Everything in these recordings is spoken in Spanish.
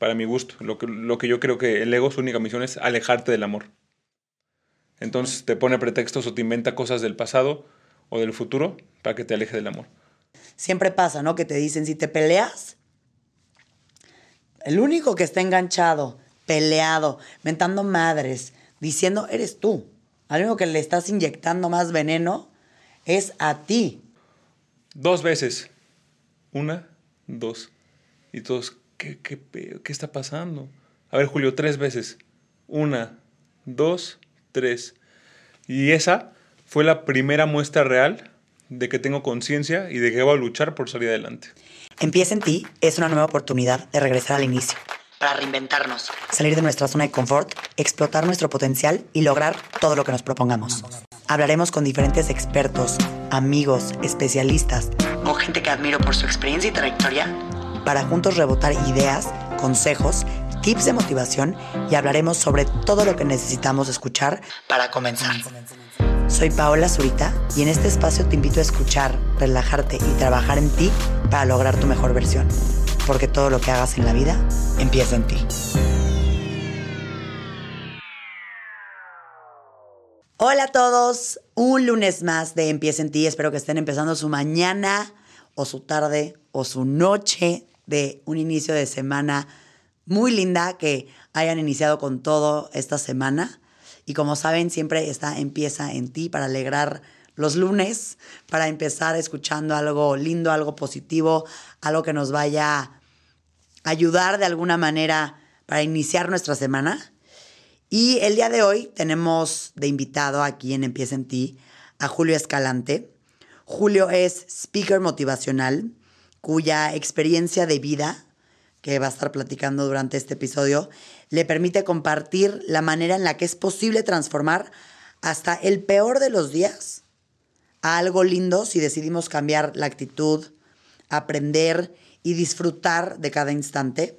para mi gusto. Lo que, lo que yo creo que el ego, su única misión es alejarte del amor. Entonces te pone pretextos o te inventa cosas del pasado o del futuro para que te aleje del amor. Siempre pasa, ¿no? Que te dicen, si te peleas, el único que está enganchado, peleado, mentando madres, diciendo, eres tú. Al único que le estás inyectando más veneno es a ti. Dos veces. Una, dos. Y todos, ¿qué, qué, qué está pasando? A ver, Julio, tres veces. Una, dos, tres. Y esa fue la primera muestra real de que tengo conciencia y de que voy a luchar por salir adelante. Empieza en ti es una nueva oportunidad de regresar al inicio. Para reinventarnos. Salir de nuestra zona de confort, explotar nuestro potencial y lograr todo lo que nos propongamos. Hablaremos con diferentes expertos, amigos, especialistas o gente que admiro por su experiencia y trayectoria para juntos rebotar ideas, consejos, tips de motivación y hablaremos sobre todo lo que necesitamos escuchar para comenzar. Soy Paola Zurita y en este espacio te invito a escuchar, relajarte y trabajar en ti para lograr tu mejor versión. Porque todo lo que hagas en la vida empieza en ti. Hola a todos, un lunes más de Empieza en ti. Espero que estén empezando su mañana o su tarde o su noche de un inicio de semana muy linda que hayan iniciado con todo esta semana. Y como saben, siempre está empieza en ti para alegrar los lunes, para empezar escuchando algo lindo, algo positivo, algo que nos vaya a ayudar de alguna manera para iniciar nuestra semana. Y el día de hoy tenemos de invitado aquí en Empieza en ti a Julio Escalante. Julio es speaker motivacional cuya experiencia de vida que va a estar platicando durante este episodio, le permite compartir la manera en la que es posible transformar hasta el peor de los días a algo lindo si decidimos cambiar la actitud, aprender y disfrutar de cada instante.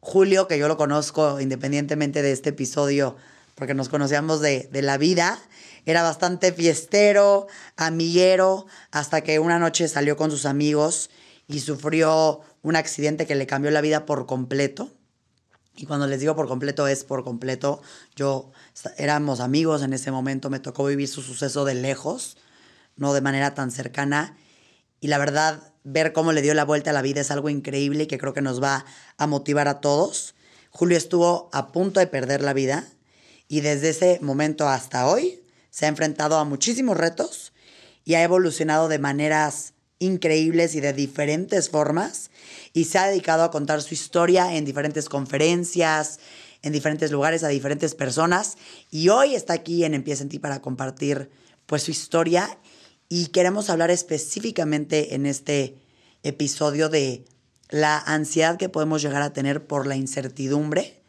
Julio, que yo lo conozco independientemente de este episodio, porque nos conocíamos de, de la vida, era bastante fiestero, amiguero, hasta que una noche salió con sus amigos y sufrió un accidente que le cambió la vida por completo. Y cuando les digo por completo es por completo. Yo éramos amigos en ese momento, me tocó vivir su suceso de lejos, no de manera tan cercana. Y la verdad, ver cómo le dio la vuelta a la vida es algo increíble y que creo que nos va a motivar a todos. Julio estuvo a punto de perder la vida y desde ese momento hasta hoy se ha enfrentado a muchísimos retos y ha evolucionado de maneras increíbles y de diferentes formas y se ha dedicado a contar su historia en diferentes conferencias, en diferentes lugares, a diferentes personas y hoy está aquí en Empieza en ti para compartir pues su historia y queremos hablar específicamente en este episodio de la ansiedad que podemos llegar a tener por la incertidumbre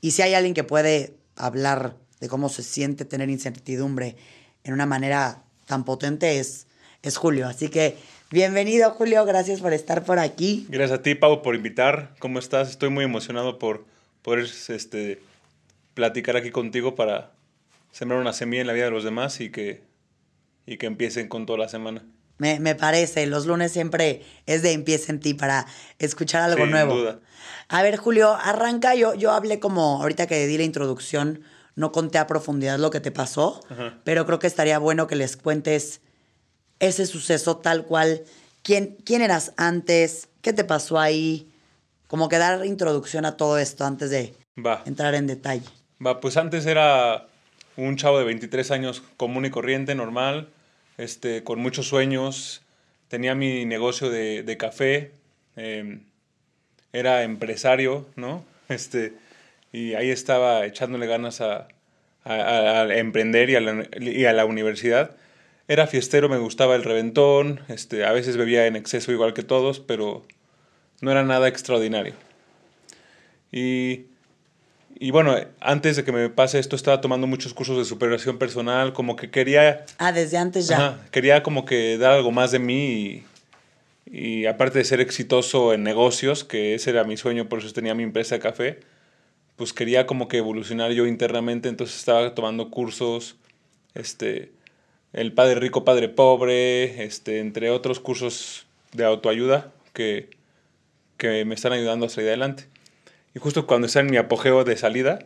y si hay alguien que puede hablar de cómo se siente tener incertidumbre en una manera tan potente es, es Julio. Así que Bienvenido, Julio. Gracias por estar por aquí. Gracias a ti, Pau, por invitar. ¿Cómo estás? Estoy muy emocionado por poder este, platicar aquí contigo para sembrar una semilla en la vida de los demás y que, y que empiecen con toda la semana. Me, me parece, los lunes siempre es de empieza en ti para escuchar algo Sin nuevo. duda. A ver, Julio, arranca. Yo, yo hablé como ahorita que di la introducción, no conté a profundidad lo que te pasó, Ajá. pero creo que estaría bueno que les cuentes ese suceso tal cual. ¿Quién, ¿Quién eras antes? ¿Qué te pasó ahí? Como que dar introducción a todo esto antes de Va. entrar en detalle. Va, pues antes era un chavo de 23 años común y corriente, normal, este, con muchos sueños. Tenía mi negocio de, de café, eh, era empresario, ¿no? Este, y ahí estaba echándole ganas a, a- a- a emprender y a, la, y a la universidad. Era fiestero, me gustaba el reventón, este, a veces bebía en exceso igual que todos, pero no era nada extraordinario. Y y bueno, antes de que me pase esto, estaba tomando muchos cursos de superación personal, como que quería, Ah, desde antes ya. ajá, quería como que dar algo más de mí y, y aparte de ser exitoso en negocios, que ese era mi sueño, por eso tenía mi empresa de café, pues quería como que evolucionar yo internamente, entonces estaba tomando cursos, este, el Padre Rico, Padre Pobre, este, entre otros cursos de autoayuda que, que me están ayudando a salir adelante. Y justo cuando estaba en mi apogeo de salida,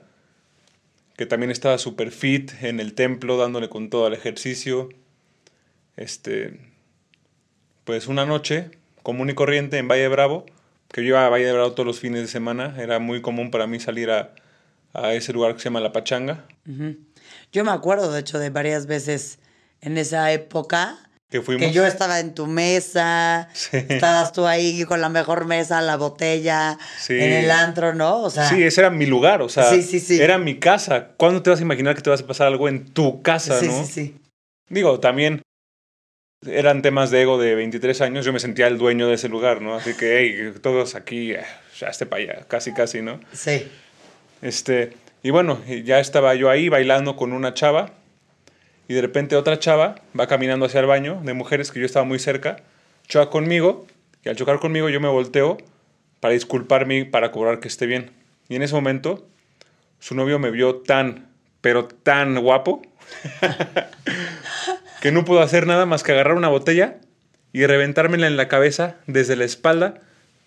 que también estaba súper fit en el templo, dándole con todo al ejercicio, este, pues una noche común y corriente en Valle Bravo, que yo iba a Valle Bravo todos los fines de semana, era muy común para mí salir a, a ese lugar que se llama La Pachanga. Yo me acuerdo, de hecho, de varias veces en esa época Que fuimos. que yo estaba en tu mesa, Sí. estabas tú ahí con la mejor mesa, la botella, Sí. en el antro, ¿no? O sea, Sí, ese era mi lugar, o sea, Sí, sí, sí. era mi casa. ¿Cuándo te vas a imaginar que te vas a pasar algo en tu casa, sí, no? sí, sí. Digo, también eran temas de ego de 23 años, yo me sentía el dueño de ese lugar, ¿no? Así que, hey, todos aquí, eh, ya esté para allá, casi, casi, ¿no? Sí. Este, y bueno, ya estaba yo ahí bailando con una chava y de repente otra chava va caminando hacia el baño de mujeres que yo estaba muy cerca, choca conmigo y al chocar conmigo yo me volteo para disculparme para cobrar que esté bien. Y en ese momento su novio me vio tan, pero tan guapo que no pudo hacer nada más que agarrar una botella y reventármela en la cabeza desde la espalda,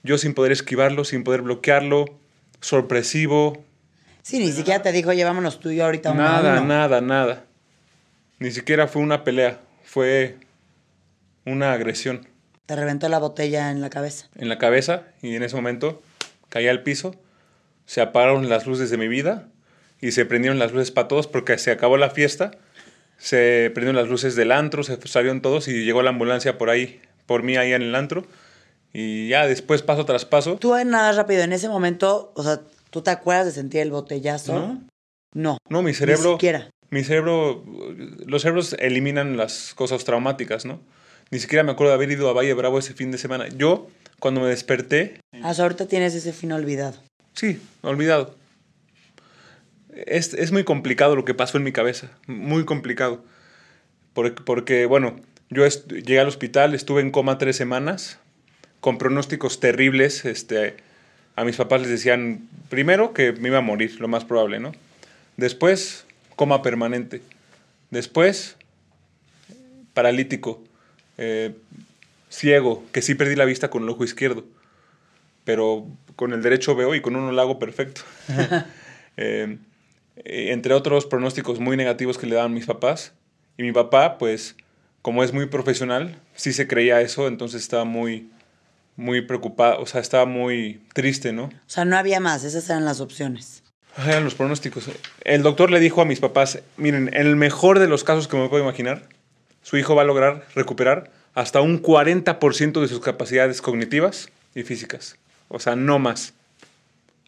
yo sin poder esquivarlo, sin poder bloquearlo, sorpresivo, Sí, ni siquiera te dijo, llevámonos tú y yo ahorita Nada, uno". nada, nada. Ni siquiera fue una pelea, fue una agresión Te reventó la botella en la cabeza. en la cabeza y en ese momento caí al piso, se apagaron las luces de mi vida y se prendieron las luces para todos porque se acabó la fiesta, se prendieron las luces del antro, se salieron todos y llegó la ambulancia por ahí, por mí ahí en el antro y ya después paso tras paso. Tú, nada rápido, en ese momento, o sea, ¿tú te acuerdas de sentir el botellazo? ¿No? No. No, mi Ni cerebro... siquiera. Mi cerebro, los cerebros eliminan las cosas traumáticas, ¿no? Ni siquiera me acuerdo de haber ido a Valle Bravo ese fin de semana. Yo, cuando me desperté, Ah, o sea, ahorita tienes ese fin olvidado. sí, olvidado. Es, es muy complicado lo que pasó en mi cabeza, muy complicado. Porque, porque bueno, yo llegué al hospital, estuve en coma tres semanas, con pronósticos terribles. Este, a mis papás les decían, primero, que me iba a morir, lo más probable, ¿no? Después, coma permanente. Después, paralítico, eh, ciego, que sí perdí la vista con el ojo izquierdo, pero con el derecho veo y con uno lo hago perfecto. Eh, eh, entre otros pronósticos muy negativos que le daban mis papás. Y mi papá, pues, como es muy profesional, sí se creía eso, entonces estaba muy, muy preocupado, o sea, estaba muy triste, ¿no? O sea, no había más, esas eran las opciones. Eran los pronósticos. El doctor le dijo a mis papás, miren, en el mejor de los casos que me puedo imaginar, su hijo va a lograr recuperar hasta un 40% de sus capacidades cognitivas y físicas. O sea, no más.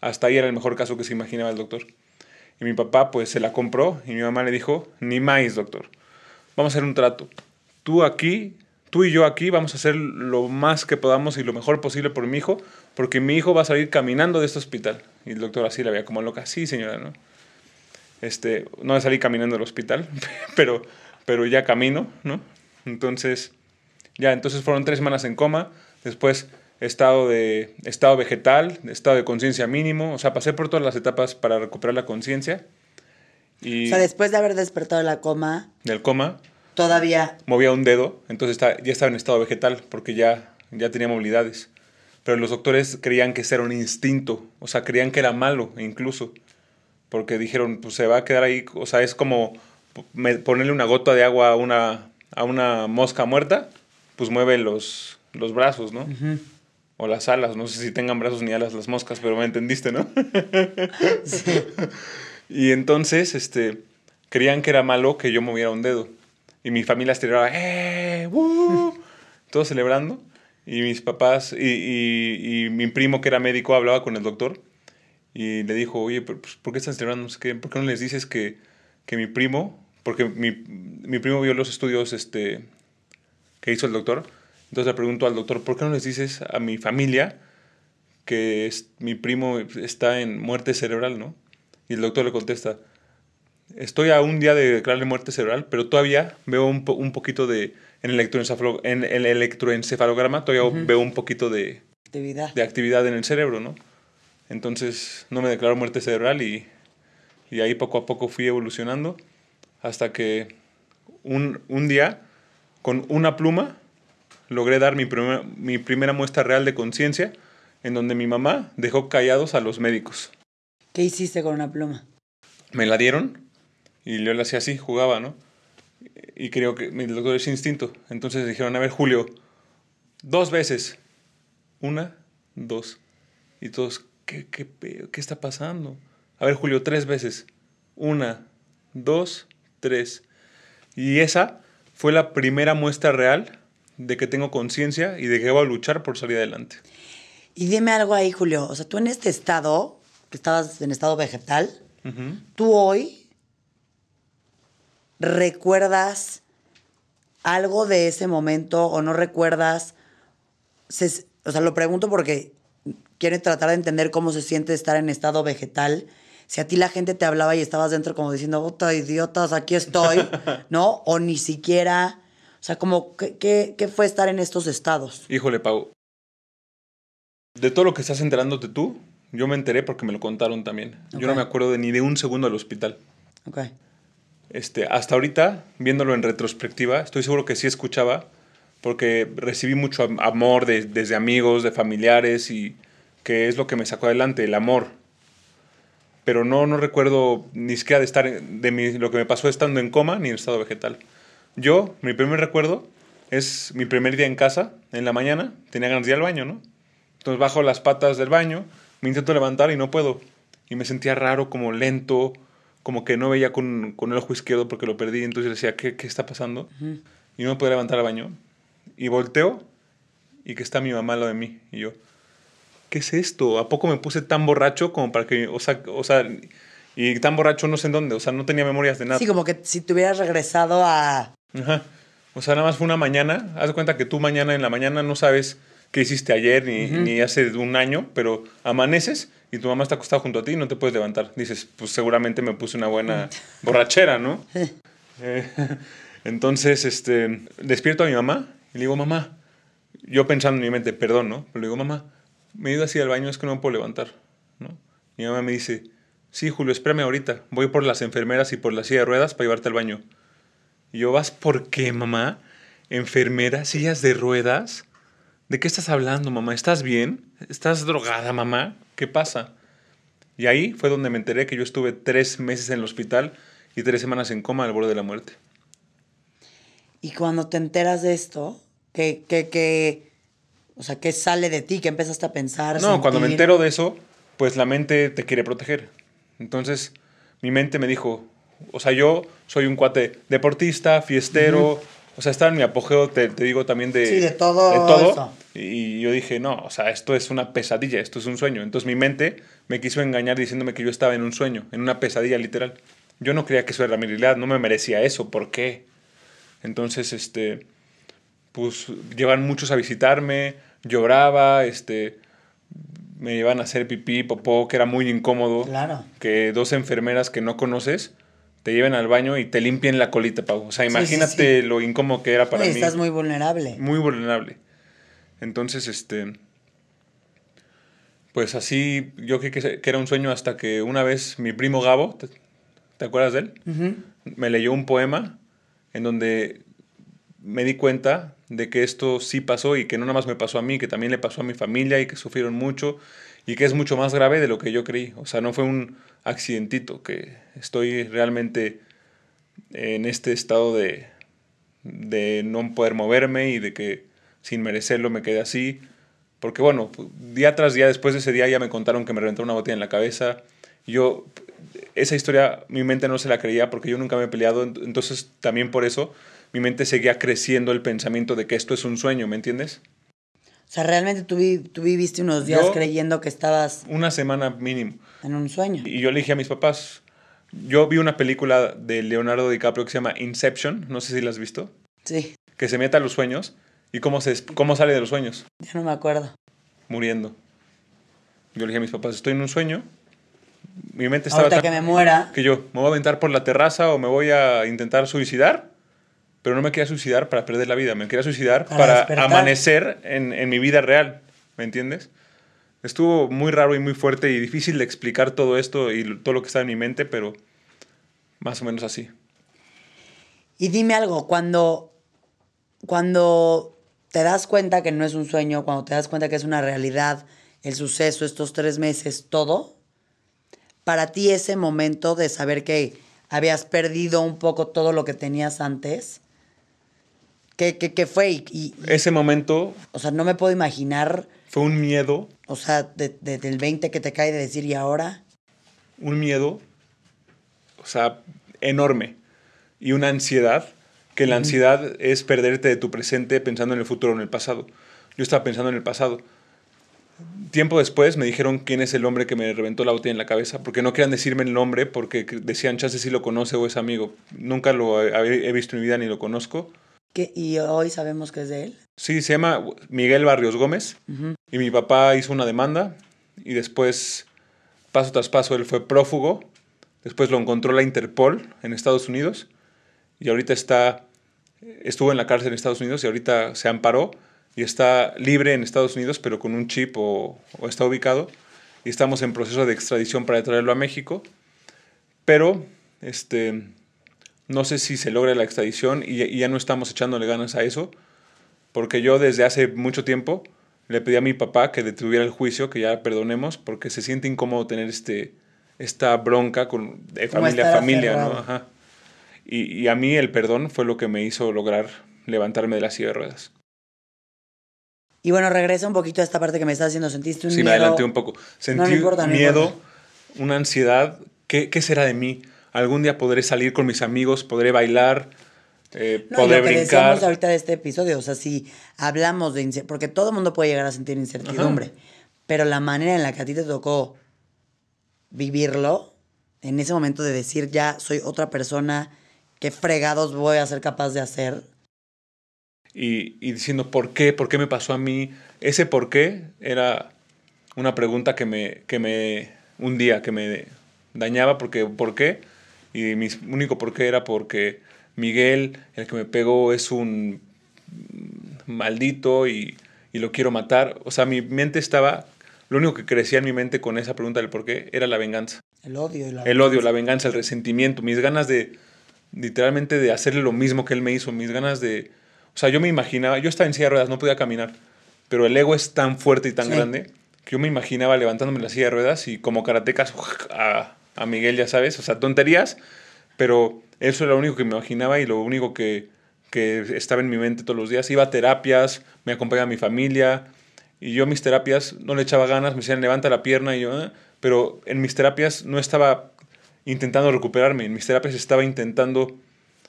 Hasta ahí era el mejor caso que se imaginaba el doctor. Y mi papá pues se la compró y mi mamá le dijo, ni más, doctor. Vamos a hacer un trato. Tú aquí, tú y yo aquí vamos a hacer lo más que podamos y lo mejor posible por mi hijo, porque mi hijo va a salir caminando de este hospital. Y el doctor así la veía como loca. Sí, señora, ¿no? Este, no salí caminando del hospital, pero, pero ya camino, ¿no? Entonces, ya, entonces fueron tres semanas en coma, después estado de estado vegetal, estado de conciencia mínimo, o sea, pasé por todas las etapas para recuperar la conciencia y O sea, después de haber despertado de la coma, del coma todavía movía un dedo, entonces está- ya estaba en estado vegetal porque ya, ya tenía movilidades. Pero los doctores creían que ese era un instinto, o sea, creían que era malo incluso, porque dijeron, pues se va a quedar ahí, o sea, es como ponerle una gota de agua a una, a una mosca muerta, pues mueve los, los brazos, ¿no? O las alas, no sé si tengan brazos ni alas las moscas, pero me entendiste, ¿no? Y entonces, este, creían que era malo que yo moviera un dedo. Y mi familia estiraba, ¡eh! ¡Woo! Todos celebrando. Y mis papás y, y- mi primo, que era médico, hablaba con el doctor. Y le dijo, oye, pues, ¿por qué están celebrando? ¿Por qué no les dices que, que mi primo, porque mi, mi primo vio los estudios este, que hizo el doctor. Entonces le pregunto al doctor, ¿por qué no les dices a mi familia que mi primo está en muerte cerebral, ¿no? Y el doctor le contesta, estoy a un día de declararle muerte cerebral, pero todavía veo un, po- un poquito de, en el, electroencefalo- en el electroencefalograma, todavía veo un poquito de, actividad. de actividad en el cerebro, ¿no? Entonces no me declaró muerte cerebral y, y ahí poco a poco fui evolucionando hasta que un, un día, con una pluma, logré dar mi, primer- mi primera muestra real de conciencia en donde mi mamá dejó callados a los médicos. ¿Qué hiciste con una pluma? Me la dieron y yo la hacía así, jugaba, ¿no? Y creo que mi doctor es instinto. Entonces dijeron, a ver, Julio, dos veces. Una, dos. Y todos, ¿qué, qué, qué está pasando? A ver, Julio, tres veces. Una, dos, tres. Y esa fue la primera muestra real de que tengo conciencia y de que voy a luchar por salir adelante. Y dime algo ahí, Julio. O sea, tú en este estado, que estabas en estado vegetal, tú hoy recuerdas algo de ese momento o no recuerdas. o sea, lo pregunto porque quiero tratar de entender cómo se siente estar en estado vegetal. Si a ti la gente te hablaba y estabas dentro como diciendo, puta idiotas, aquí estoy, ¿no? O ni siquiera, o sea, como, ¿qué, qué fue estar en estos estados? Híjole, Pau, de todo lo que estás enterándote tú, yo me enteré porque me lo contaron también. Yo no me acuerdo de ni de un segundo del hospital. Ok. Este, hasta ahorita, viéndolo en retrospectiva, estoy seguro que sí escuchaba, porque recibí mucho amor de, desde amigos, de familiares, y que es lo que me sacó adelante, el amor. Pero no, no recuerdo ni siquiera de estar, de mi, lo que me pasó estando en coma ni en estado vegetal. Yo, mi primer recuerdo es mi primer día en casa, en la mañana, tenía ganas de ir al baño, ¿no? Entonces bajo las patas del baño, me intento levantar y no puedo. Y me sentía raro, como lento, como que no veía con, con el ojo izquierdo porque lo perdí. Entonces decía, ¿qué, qué está pasando? Y no me podía levantar al baño. Y volteo y que está mi mamá al lado de mí. Y yo, ¿qué es esto? ¿A poco me puse tan borracho como para que, o sea, o sea, y tan borracho no sé en dónde, o sea, no tenía memorias de nada. Sí, como que si te hubieras regresado a... Ajá. O sea, nada más fue una mañana. Haz de cuenta que tú mañana en la mañana no sabes qué hiciste ayer ni, ni, hace un año, pero amaneces y tu mamá está acostada junto a ti y no te puedes levantar. Dices, pues seguramente me puse una buena borrachera, ¿no? Eh, entonces, este, despierto a mi mamá y le digo, mamá, yo pensando en mi mente, perdón, ¿no? Pero le digo, mamá, me he ido así al baño, es que no me puedo levantar, ¿no? Mi mamá me dice, sí, Julio, espérame ahorita, voy por las enfermeras y por la silla de ruedas para llevarte al baño. Y yo, ¿vas por qué, mamá? ¿Enfermeras, sillas de ruedas? ¿De qué estás hablando, mamá? ¿Estás bien? ¿Estás drogada, mamá? ¿Qué pasa? Y ahí fue donde me enteré que yo estuve tres meses en el hospital y tres semanas en coma al borde de la muerte. Y cuando te enteras de esto, ¿qué, qué, qué, o sea, ¿qué sale de ti? ¿Qué empezaste a pensar? No, cuando me entero de eso, pues la mente te quiere proteger. Entonces, mi mente me dijo, o sea, yo soy un cuate deportista, fiestero, o sea, estaba en mi apogeo, te, digo también de... Sí, de todo. De todo. Y yo dije, no, o sea, esto es una pesadilla, esto es un sueño. Entonces mi mente me quiso engañar diciéndome que yo estaba en un sueño, en una pesadilla literal. Yo no creía que eso era mi realidad, no me merecía eso, ¿por qué? Entonces, este, pues llevan muchos a visitarme, lloraba, este, me llevan a hacer pipí, popó, que era muy incómodo. Claro. Que dos enfermeras que no conoces te lleven al baño y te limpien la colita, Pau. O sea, imagínate lo incómodo que era para mí. Estás muy vulnerable. Muy vulnerable. Entonces, este. Pues así, yo creí que, era un sueño hasta que una vez mi primo Gabo, ¿te, acuerdas de él? Me leyó un poema en donde me di cuenta de que esto sí pasó y que no nada más me pasó a mí, que también le pasó a mi familia y que sufrieron mucho y que es mucho más grave de lo que yo creí. O sea, no fue un accidentito, que estoy realmente en este estado de, de no poder moverme y de que sin merecerlo me quedé así. Porque bueno, día tras día, después de ese día ya me contaron que me reventó una botella en la cabeza. Yo, esa historia, mi mente no se la creía porque yo nunca me he peleado. Entonces también por eso mi mente seguía creciendo el pensamiento de que esto es un sueño, ¿me entiendes? O sea, realmente tú, tú viviste unos días creyendo que estabas... Una semana mínimo. En un sueño. Y yo le dije a mis papás, yo vi una película de Leonardo DiCaprio que se llama Inception, no sé si la has visto. Sí. Que se meta a los sueños y cómo, se, cómo sale de los sueños. Ya no me acuerdo. Muriendo. Yo le dije a mis papás, estoy en un sueño. Mi mente estaba... Ahorita que me muera. Que yo me voy a aventar por la terraza o me voy a intentar suicidar pero no me quería suicidar para perder la vida, me quería suicidar para, amanecer en, en, mi vida real, ¿me entiendes? Estuvo muy raro y muy fuerte y difícil de explicar todo esto y todo lo que está en mi mente, pero más o menos así. Y dime algo, cuando, cuando te das cuenta que no es un sueño, cuando te das cuenta que es una realidad el suceso, estos tres meses, todo, para ti ese momento de saber que habías perdido un poco todo lo que tenías antes, ¿qué, qué, qué fue? Y, y- Ese momento o sea, no me puedo imaginar, fue un miedo, o sea, de- de- del 20 que te cae de decir, ¿y ahora? un miedo, o sea, enorme. Y una ansiedad, que la ansiedad es perderte de tu presente pensando en el futuro o en el pasado. Yo estaba pensando en el pasado. Tiempo después me dijeron quién es el hombre que me reventó la botella en la cabeza, porque no querían decirme el nombre, porque decían, chance si lo conoce o es amigo. Nunca lo he, he visto en mi vida ni lo conozco. ¿Y hoy sabemos que es de él? Sí, se llama Miguel Barrios Gómez. Y mi papá hizo una demanda y después, paso tras paso, él fue prófugo. Después lo encontró la Interpol en Estados Unidos y ahorita está, estuvo en la cárcel en Estados Unidos y ahorita se amparó y está libre en Estados Unidos, pero con un chip o, o está ubicado. Y estamos en proceso de extradición para traerlo a México. Pero, este, no sé si se logra la extradición y, y ya no estamos echándole ganas a eso porque yo desde hace mucho tiempo le pedí a mi papá que detuviera el juicio, que ya perdonemos, porque se siente incómodo tener este, esta bronca con, de familia a familia, ¿no? Ajá. Y, y a mí el perdón fue lo que me hizo lograr levantarme de la silla de ruedas. Y bueno, regresa un poquito a esta parte que me estás haciendo. ¿Sentiste un Sí, me miedo? adelanté un poco. Sentí no importa, no miedo, importa. una ansiedad. ¿Qué, ¿Qué será de mí? Algún día podré salir con mis amigos, podré bailar, eh, No, podré lo que brincar. ahorita de este episodio, o sea, si hablamos de incertidumbre, porque todo el mundo puede llegar a sentir incertidumbre, pero la manera en la que a ti te tocó vivirlo, en ese momento de decir ya soy otra persona, qué fregados voy a ser capaz de hacer. y, y diciendo por qué, por qué me pasó a mí. Ese por qué era una pregunta que me, que me un día que me dañaba porque por qué y mi único por qué era porque Miguel, el que me pegó, es un maldito y, y lo quiero matar. O sea, mi mente estaba, lo único que crecía en mi mente con esa pregunta del por qué era la venganza. El odio y la El odio, la venganza, el resentimiento, mis ganas de, literalmente, de hacerle lo mismo que él me hizo, mis ganas de... O sea, yo me imaginaba, yo estaba en silla de ruedas, no podía caminar, pero el ego es tan fuerte y tan Sí. grande que yo me imaginaba levantándome en la silla de ruedas y como karatecas a, a Miguel, ya sabes, o sea, tonterías, pero eso era lo único que me imaginaba y lo único que, que estaba en mi mente todos los días. Iba a terapias, me acompañaba mi familia y yo mis terapias no le echaba ganas, me decían levanta la pierna y yo, "Ah", pero en mis terapias no estaba intentando recuperarme, en mis terapias estaba intentando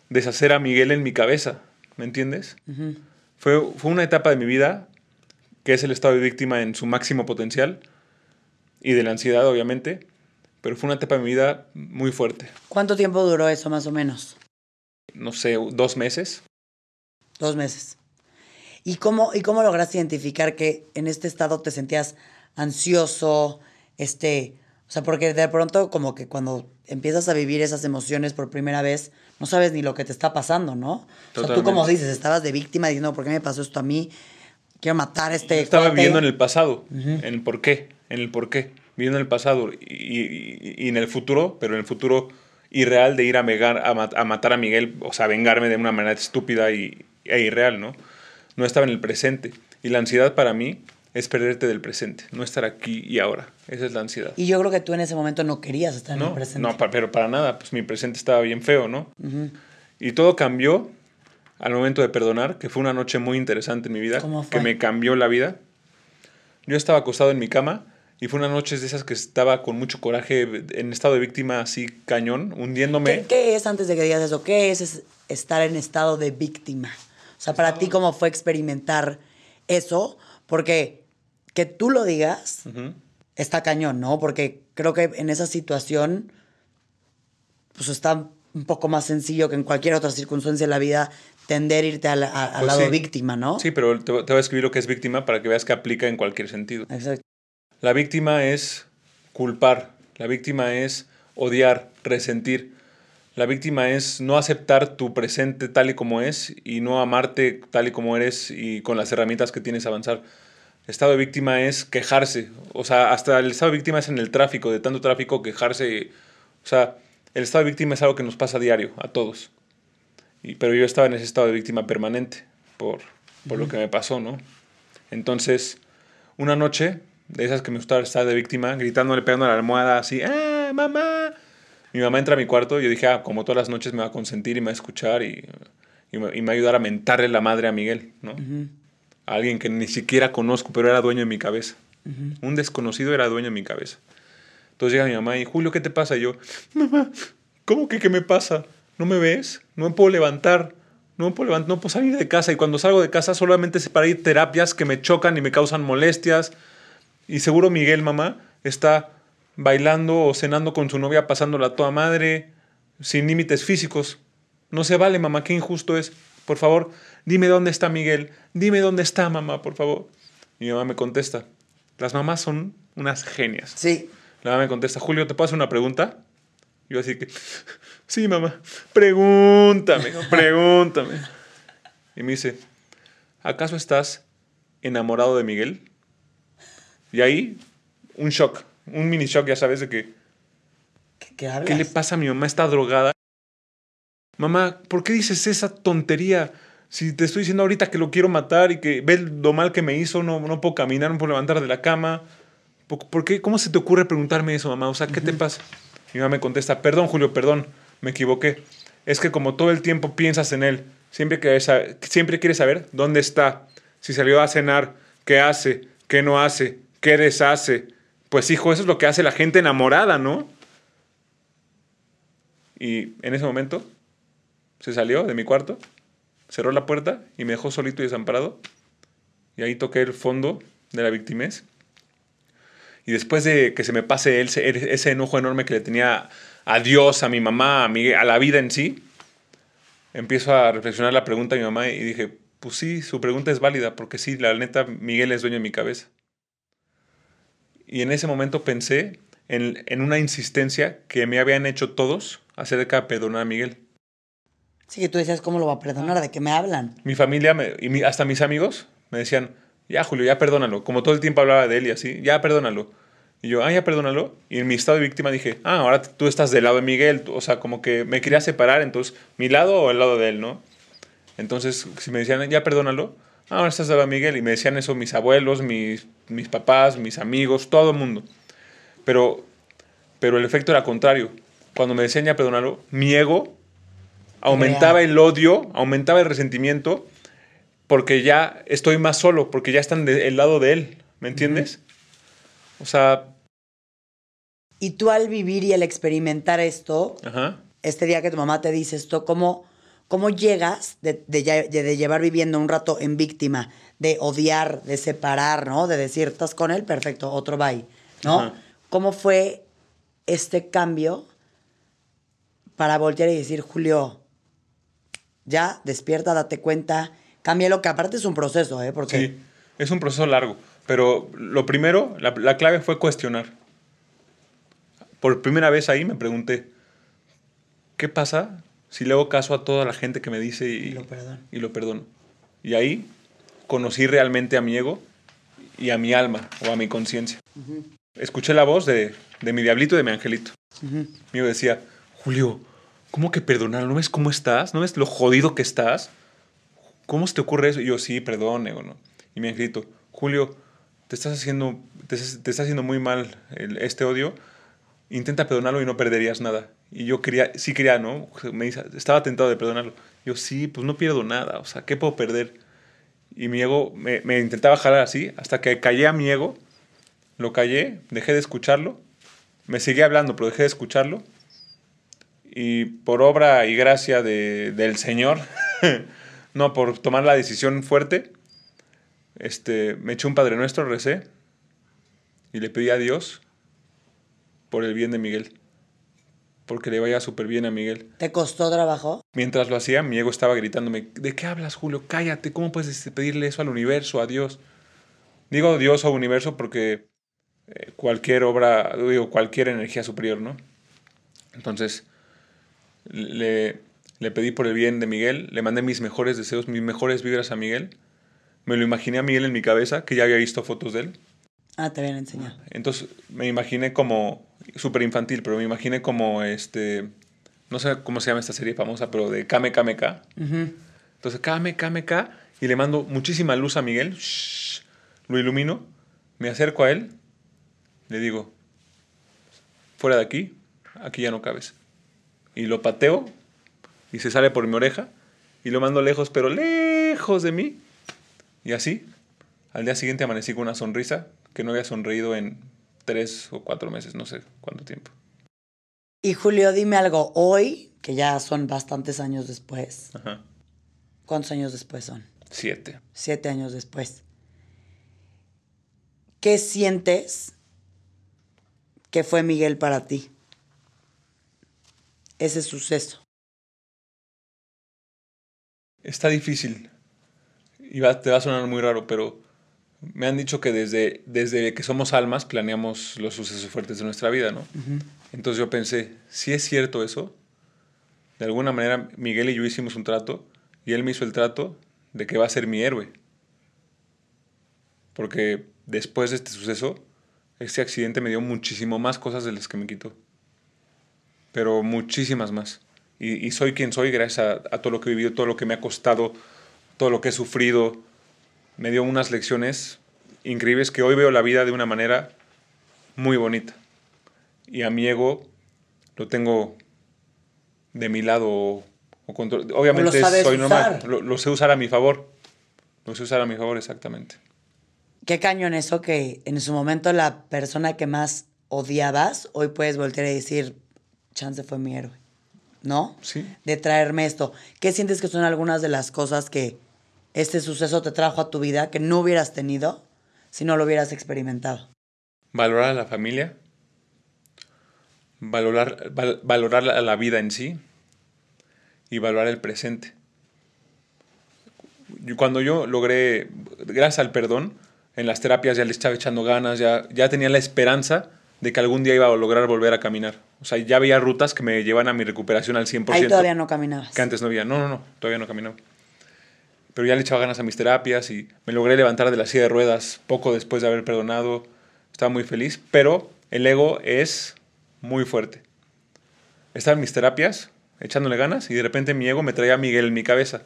deshacer a Miguel en mi cabeza, ¿me entiendes? fue, fue una etapa de mi vida que es el estado de víctima en su máximo potencial y de la ansiedad, obviamente, pero fue una etapa de mi vida muy fuerte. ¿Cuánto tiempo duró eso más o menos? No sé, dos meses. Dos meses. ¿Y cómo, ¿Y cómo lograste identificar que en este estado te sentías ansioso? Este, o sea, porque de pronto como que cuando empiezas a vivir esas emociones por primera vez, no sabes ni lo que te está pasando, ¿no? O sea, tú como dices, estabas de víctima diciendo, ¿por qué me pasó esto a mí? Quiero matar a este Yo estaba cuate". viviendo en el pasado, en el por qué, en el por qué, viviendo en el pasado y, y- y en el futuro, pero en el futuro irreal de ir a, megar- a, mat- a matar a Miguel, o sea, vengarme de una manera estúpida y, e irreal, ¿no? No estaba en el presente. Y la ansiedad para mí es perderte del presente, no estar aquí y ahora. Esa es la ansiedad. Y yo creo que tú en ese momento no querías estar en No, el presente. no, pero para nada, pues mi presente estaba bien feo, ¿no? Y todo cambió al momento de perdonar, que fue una noche muy interesante en mi vida, que me cambió la vida. Yo estaba acostado en mi cama y fue una noche de esas que estaba con mucho coraje, en estado de víctima así cañón, hundiéndome. ¿Qué, qué es, antes de que digas eso, qué es, es estar en estado de víctima? O sea, para ti, ¿cómo fue experimentar eso? Porque que tú lo digas está cañón, ¿no? Porque creo que en esa situación, pues está un poco más sencillo que en cualquier otra circunstancia de la vida tender a irte al, a- al Pues lado sí. víctima, ¿no? Sí, pero te, te voy a escribir lo que es víctima para que veas que aplica en cualquier sentido. Exacto. La víctima es culpar, la víctima es odiar, resentir. La víctima es no aceptar tu presente tal y como es y no amarte tal y como eres y con las herramientas que tienes avanzar. Estado de víctima es quejarse. O sea, hasta el estado de víctima es en el tráfico, de tanto tráfico, quejarse. O sea, el estado de víctima es algo que nos pasa a diario, a todos. Y, pero yo estaba en ese estado de víctima permanente por, por lo que me pasó, ¿no? Entonces, una noche de esas que me gusta estar de víctima, gritándole, pegando a la almohada así, ¡ah, mamá! Mi mamá entra a mi cuarto y yo dije, ah, como todas las noches me va a consentir y me va a escuchar y, y, me, y me va a ayudar a mentarle la madre a Miguel, ¿no? A alguien que ni siquiera conozco, pero era dueño de mi cabeza. Un desconocido era dueño de mi cabeza. Entonces llega mi mamá y, Julio, ¿qué te pasa? Y yo, mamá, ¿cómo que qué me pasa? ¿No me ves? No me puedo levantar. No me puedo levantar, no puedo salir de casa. Y cuando salgo de casa solamente es para ir terapias que me chocan y me causan molestias. Y seguro Miguel, mamá, está bailando o cenando con su novia, pasándola a toda madre, sin límites físicos. No se vale, mamá, qué injusto es. Por favor, dime dónde está Miguel. Dime dónde está, mamá, por favor. Y mi mamá me contesta. Las mamás son unas genias. Sí. La mamá me contesta, Julio, ¿te puedo hacer una pregunta? Yo así que, sí, mamá, pregúntame, pregúntame. Y me dice, ¿acaso estás enamorado de Miguel? Y ahí, un shock, un mini shock, ya sabes, de que, ¿Qué, qué hablas? ¿qué le pasa a mi mamá? Está drogada. Mamá, ¿por qué dices esa tontería? Si te estoy diciendo ahorita que lo quiero matar y que ve lo mal que me hizo, no, no puedo caminar, no puedo levantar de la cama. ¿Por qué? ¿Cómo se te ocurre preguntarme eso, mamá? O sea, ¿qué te pasa? Mi mamá me contesta, perdón, Julio, perdón, me equivoqué. Es que como todo el tiempo piensas en él, siempre quieres saber, siempre quieres saber dónde está, si salió a cenar, qué hace, qué no hace, qué deshace. Pues hijo, eso es lo que hace la gente enamorada, ¿no? Y en ese momento se salió de mi cuarto, cerró la puerta y me dejó solito y desamparado. Y ahí toqué el fondo de la victimez. Y después de que se me pase ese enojo enorme que le tenía a Dios, a mi mamá, a, mi- a la vida en sí, empiezo a reflexionar la pregunta de mi mamá y dije, pues sí, su pregunta es válida, porque sí, la neta, Miguel es dueño de mi cabeza. Y en ese momento pensé en, en una insistencia que me habían hecho todos acerca de perdonar a Miguel. Sí, que tú decías, ¿cómo lo va a perdonar? ¿De qué me hablan? Mi familia me- y mi- hasta mis amigos me decían, ya Julio, ya perdónalo. Como todo el tiempo hablaba de él y así, ya perdónalo. Y yo, ah, ya perdónalo. Y en mi estado de víctima dije, ah, ahora tú estás del lado de Miguel. O sea, como que me quería separar, entonces, mi lado o el lado de él, ¿no? Entonces, si me decían, ya perdónalo, ah, estás del lado de Miguel. Y me decían eso mis abuelos, mis, mis papás, mis amigos, todo el mundo. Pero, pero el efecto era contrario. Cuando me decían ya perdónalo, mi ego aumentaba Real. el odio, aumentaba el resentimiento, porque ya estoy más solo, porque ya están del lado de él, ¿me entiendes? O sea, Y tú al vivir y al experimentar esto, ajá. este día que tu mamá te dice esto, ¿cómo, cómo llegas de, de llevar viviendo un rato en víctima, de odiar, de separar, ¿no? De decir, estás con él, perfecto, otro bye, ¿no? ¿Cómo fue este cambio para voltear y decir, Julio, ya, despierta, date cuenta, cambia lo que aparte es un proceso, ¿eh? Porque Sí, es un proceso largo, pero lo primero, la, la clave fue cuestionar. Por primera vez ahí me pregunté, ¿qué pasa si le hago caso a toda la gente que me dice y, Y lo perdono. y lo perdono? Y ahí conocí realmente a mi ego y a mi alma o a mi conciencia. Escuché la voz de, de mi diablito y de mi angelito. Mi ego decía, Julio, ¿cómo que perdonar? ¿No ves cómo estás? ¿No ves lo jodido que estás? ¿Cómo se te ocurre eso? Y yo, sí, perdón, ego, ¿no? Y mi angelito, Julio, te estás haciendo, te, te está haciendo muy mal el- este odio. Intenta perdonarlo y no perderías nada. Y yo quería, sí quería, ¿no? Me dice, estaba tentado de perdonarlo. Yo, sí, pues no pierdo nada. O sea, ¿qué puedo perder? Y mi ego me, intentaba jalar así, hasta que callé a mi ego, lo callé, dejé de escucharlo, me seguía hablando, pero dejé de escucharlo. Y por obra y gracia de- del Señor, no, por tomar la decisión fuerte, este, me eché un Padre Nuestro, recé, y le pedí a Dios por el bien de Miguel, porque le vaya súper bien a Miguel. ¿te costó trabajo? Mientras lo hacía, mi ego estaba gritándome, ¿de qué hablas, Julio? Cállate, ¿cómo puedes este, pedirle eso al universo, a Dios? Digo Dios o universo porque eh, cualquier obra, digo, cualquier energía superior, ¿no? Entonces, le, le pedí por el bien de Miguel, le mandé mis mejores deseos, mis mejores vibras a Miguel. Me lo imaginé a Miguel en mi cabeza, que ya había visto fotos de él. Ah, te habían enseñado. Entonces me imaginé como, súper infantil, pero me imaginé como este, no sé cómo se llama esta serie famosa, pero de Kame Kame Ka. Ujú. Entonces Kame Kame Ka y le mando muchísima luz a Miguel, shh, lo ilumino, me acerco a él le digo, fuera de aquí, aquí ya no cabes. Y lo pateo y se sale por mi oreja y lo mando lejos, pero lejos de mí. Y así, al día siguiente amanecí con una sonrisa que no había sonreído en tres o cuatro meses, no sé cuánto tiempo. Y Julio, dime algo, hoy, que ya son bastantes años después, Ajá. ¿cuántos años después son? Siete. Siete años después. ¿Qué sientes que fue Miguel para ti? Ese suceso. Está difícil. Y va- te va a sonar muy raro, pero me han dicho que desde, desde que somos almas planeamos los sucesos fuertes de nuestra vida, ¿no? Entonces yo pensé, si es cierto eso, de alguna manera Miguel y yo hicimos un trato y él me hizo el trato de que va a ser mi héroe. Porque después de este suceso, este accidente me dio muchísimo más cosas de las que me quitó. Pero muchísimas más. Y, y soy quien soy gracias a, a todo lo que he vivido, todo lo que me ha costado, todo lo que he sufrido. Me dio unas lecciones increíbles que hoy veo la vida de una manera muy bonita. Y a mi ego lo tengo de mi lado o, o control- Obviamente soy normal. Lo, lo sé usar a mi favor. Lo sé usar a mi favor, exactamente. Qué cañón eso que en su momento la persona que más odiabas, hoy puedes voltear y decir, chance fue mi héroe. ¿No? Sí. De traerme esto. ¿Qué sientes que son algunas de las cosas que este suceso te trajo a tu vida que no hubieras tenido si no lo hubieras experimentado? Valorar a la familia. Valorar, val- valorar la, la vida en sí. Y valorar el presente. Cuando yo logré, gracias al perdón, en las terapias ya le estaba echando ganas, ya, ya tenía la esperanza de que algún día iba a lograr volver a caminar. O sea, ya había rutas que me llevan a mi recuperación al 100%. Ahí todavía no caminabas. Que antes no había. No, no, no, todavía no caminaba. Pero ya le echaba ganas a mis terapias y me logré levantar de la silla de ruedas poco después de haber perdonado. Estaba muy feliz, pero el ego es muy fuerte. Estaba en mis terapias, echándole ganas, y de repente mi ego me traía a Miguel en mi cabeza.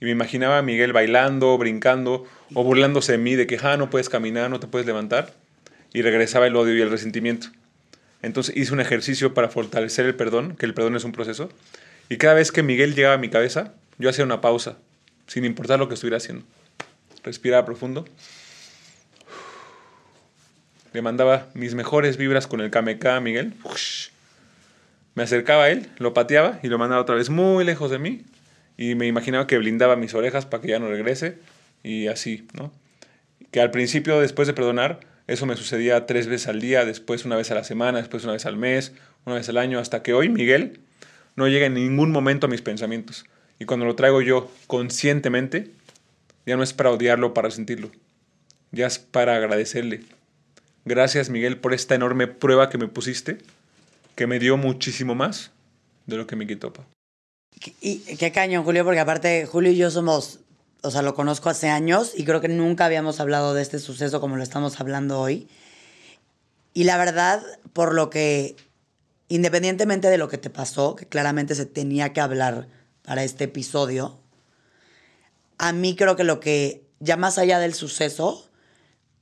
Y me imaginaba a Miguel bailando, brincando, o burlándose de mí, de que, ah, no puedes caminar, no te puedes levantar. Y regresaba el odio y el resentimiento. Entonces hice un ejercicio para fortalecer el perdón, que el perdón es un proceso. Y cada vez que Miguel llegaba a mi cabeza, yo hacía una pausa, sin importar lo que estuviera haciendo. Respiraba profundo. Le mandaba mis mejores vibras con el KMK a Miguel. Me acercaba a él, lo pateaba y lo mandaba otra vez muy lejos de mí. Y me imaginaba que blindaba mis orejas para que ya no regrese. Y así, ¿no? Que al principio, después de perdonar, eso me sucedía tres veces al día, después una vez a la semana, después una vez al mes, una vez al año, hasta que hoy Miguel no llega en ningún momento a mis pensamientos. Y cuando lo traigo yo conscientemente, ya no es para odiarlo, para sentirlo. Ya es para agradecerle. Gracias Miguel por esta enorme prueba que me pusiste, que me dio muchísimo más de lo que me quitó. Pa. Y qué cañón, Julio, porque aparte Julio y yo somos, o sea, lo conozco hace años y creo que nunca habíamos hablado de este suceso como lo estamos hablando hoy. Y la verdad, por lo que, independientemente de lo que te pasó, que claramente se tenía que hablar para este episodio, a mí creo que lo que, ya más allá del suceso,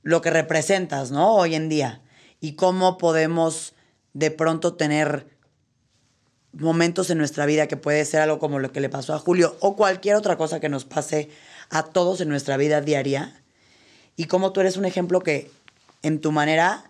lo que representas, ¿no? Hoy en día. Y cómo podemos de pronto tener momentos en nuestra vida que puede ser algo como lo que le pasó a Julio o cualquier otra cosa que nos pase a todos en nuestra vida diaria. Y cómo tú eres un ejemplo que en tu manera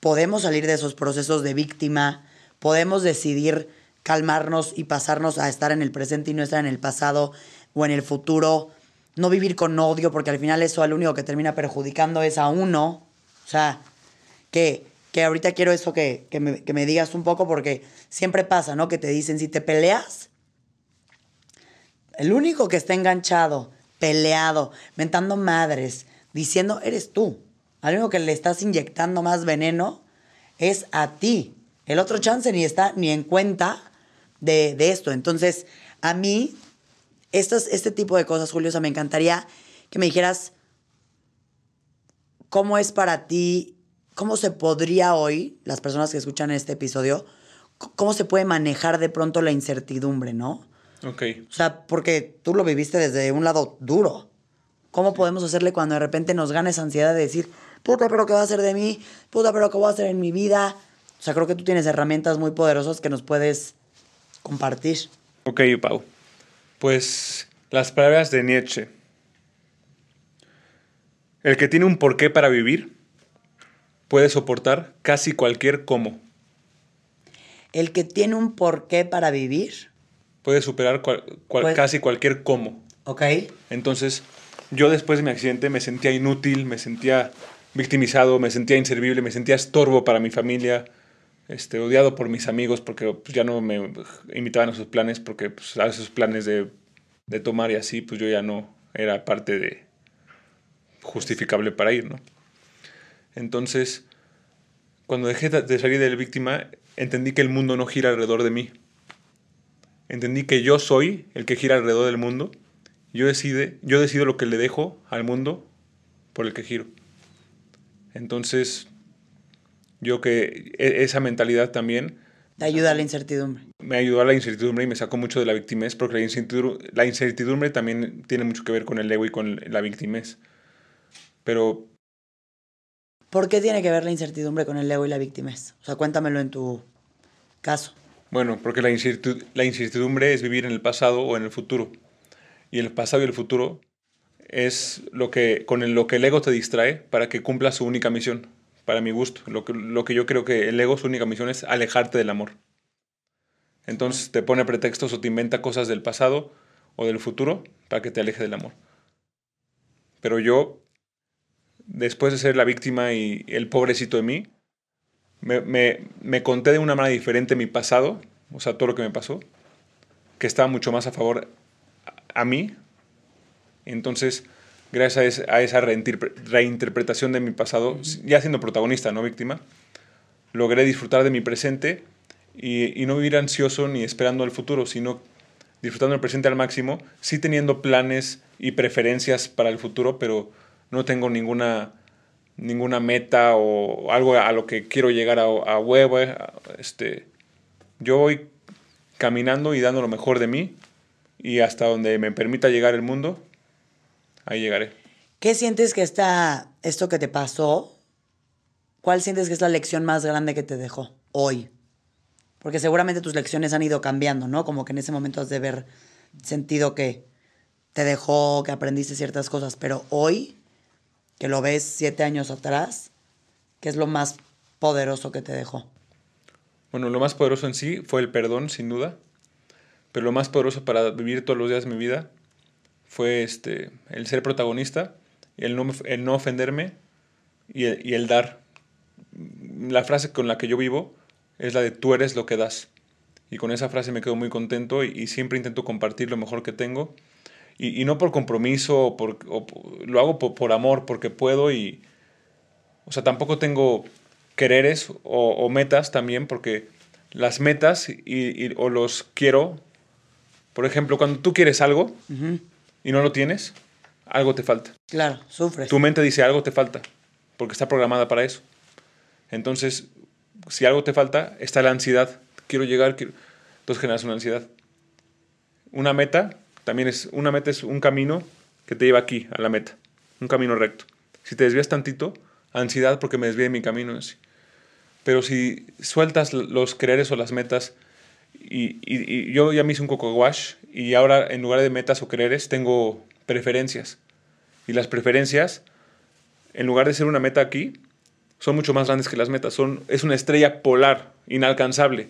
podemos salir de esos procesos de víctima, podemos decidir calmarnos y pasarnos a estar en el presente y no estar en el pasado o en el futuro, no vivir con odio, porque al final eso al único que termina perjudicando es a uno. O sea, que, que ahorita quiero eso que, que, me, que me digas un poco, porque siempre pasa, ¿no? Que te dicen, si te peleas, el único que está enganchado, peleado, mentando madres, diciendo, eres tú. Al único que le estás inyectando más veneno es a ti. El otro chance ni está ni en cuenta de, de esto. Entonces, a mí, estos, este tipo de cosas, Julio, o sea, me encantaría que me dijeras cómo es para ti, cómo se podría hoy, las personas que escuchan este episodio, cómo se puede manejar de pronto la incertidumbre, ¿no? Ok. O sea, porque tú lo viviste desde un lado duro. ¿Cómo podemos hacerle cuando de repente nos gana esa ansiedad de decir, puta, pero ¿qué va a hacer de mí? Puta, pero ¿qué voy a hacer en mi vida? O sea, creo que tú tienes herramientas muy poderosas que nos puedes compartir. Ok, Pau. Pues las palabras de Nietzsche. El que tiene un porqué para vivir puede soportar casi cualquier cómo. El que tiene un porqué para vivir. Puede superar cual- cual- Pues- casi cualquier cómo. Ok. Entonces, yo después de mi accidente me sentía inútil, me sentía victimizado, me sentía inservible, me sentía estorbo para mi familia, este, odiado por mis amigos porque pues, ya no me invitaban a sus planes porque pues, a esos planes de, de tomar y así, pues yo ya no era parte de justificable para ir, ¿no? Entonces, cuando dejé de salir de la víctima, entendí que el mundo no gira alrededor de mí. Entendí que yo soy el que gira alrededor del mundo. Yo, decide, yo decido lo que le dejo al mundo por el que giro. Entonces, yo que e- esa mentalidad también Te ayuda a la incertidumbre. me ayudó a la incertidumbre y me sacó mucho de la victimez, porque la incertidumbre, la incertidumbre también tiene mucho que ver con el ego y con la victimez. Pero ¿Por qué tiene que ver la incertidumbre con el ego y la victimez? O sea, cuéntamelo en tu caso. Bueno, porque la incertidumbre es vivir en el pasado o en el futuro. Y el pasado y el futuro es lo que, con el- lo que el ego te distrae para que cumpla su única misión, para mi gusto. Lo que, lo que yo creo que el ego, su única misión es alejarte del amor. Entonces te pone pretextos o te inventa cosas del pasado o del futuro para que te aleje del amor. Pero yo, después de ser la víctima y el pobrecito de mí, me, me, me conté de una manera diferente mi pasado, o sea, todo lo que me pasó, que estaba mucho más a favor a, a mí. Entonces, gracias a, es- a esa reinterpre- reinterpretación de mi pasado, ya siendo protagonista, no víctima, logré disfrutar de mi presente y, y no vivir ansioso ni esperando al futuro, sino disfrutando el presente al máximo, sí teniendo planes y preferencias para el futuro, pero no tengo ninguna ninguna meta o algo a lo que quiero llegar a, a huevo. eh, Este, yo voy caminando y dando lo mejor de mí y hasta donde me permita llegar el mundo, ahí llegaré. ¿Qué sientes que está esto que te pasó? ¿Cuál sientes que es la lección más grande que te dejó hoy? Porque seguramente tus lecciones han ido cambiando, ¿no? Como que en ese momento has de haber sentido que te dejó, que aprendiste ciertas cosas, pero hoy, que lo ves siete años atrás, ¿qué es lo más poderoso que te dejó? Bueno, lo más poderoso en sí fue el perdón, sin duda. Pero lo más poderoso para vivir todos los días de mi vida fue este, el ser protagonista, el no, el no ofenderme y el, y el dar. La frase con la que yo vivo es la de tú eres lo que das. Y con esa frase me quedo muy contento y, siempre intento compartir lo mejor que tengo. Y, y no por compromiso, o por, lo hago por, por amor, porque puedo y... O sea, tampoco tengo quereres o, metas también, porque las metas y, o los quiero... Por ejemplo, cuando tú quieres algo. Y no lo tienes, algo te falta. Claro, sufres. Tu mente dice algo te falta, porque está programada para eso. Entonces, si algo te falta, está la ansiedad. Quiero llegar, quiero... entonces generas una ansiedad. Una meta también es una meta es un camino que te lleva aquí a la meta, un camino recto. Si te desvías tantito, ansiedad porque me desvié de mi camino. Pero si sueltas los quereres o las metas y, y- y yo ya me hice un coco wash y ahora en lugar de metas o quereres tengo preferencias. Y las preferencias, en lugar de ser una meta aquí, son mucho más grandes que las metas. Son, es una estrella polar, inalcanzable.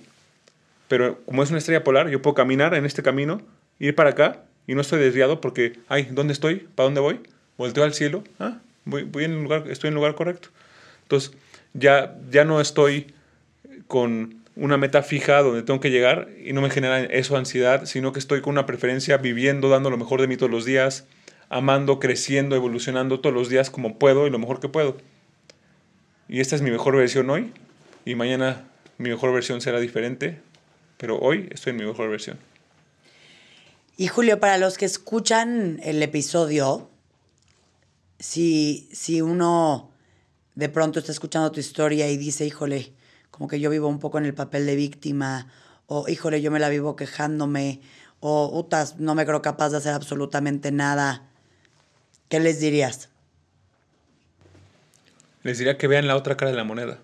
Pero como es una estrella polar, yo puedo caminar en este camino, ir para acá y no estoy desviado porque, ay, ¿dónde estoy? ¿Para dónde voy? Volteo al cielo, ah, voy, voy en lugar, estoy en el lugar correcto. Entonces, ya, ya no estoy con una meta fija donde tengo que llegar y no me genera eso ansiedad, sino que estoy con una preferencia viviendo, dando lo mejor de mí todos los días, amando, creciendo, evolucionando todos los días como puedo y lo mejor que puedo. Y esta es mi mejor versión hoy y mañana mi mejor versión será diferente, pero hoy estoy en mi mejor versión. Y Julio, para los que escuchan el episodio, si, si uno de pronto está escuchando tu historia y dice, híjole, como que yo vivo un poco en el papel de víctima, o híjole, yo me la vivo quejándome, o utas, no me creo capaz de hacer absolutamente nada, ¿qué les dirías? les diría que vean la otra cara de la moneda.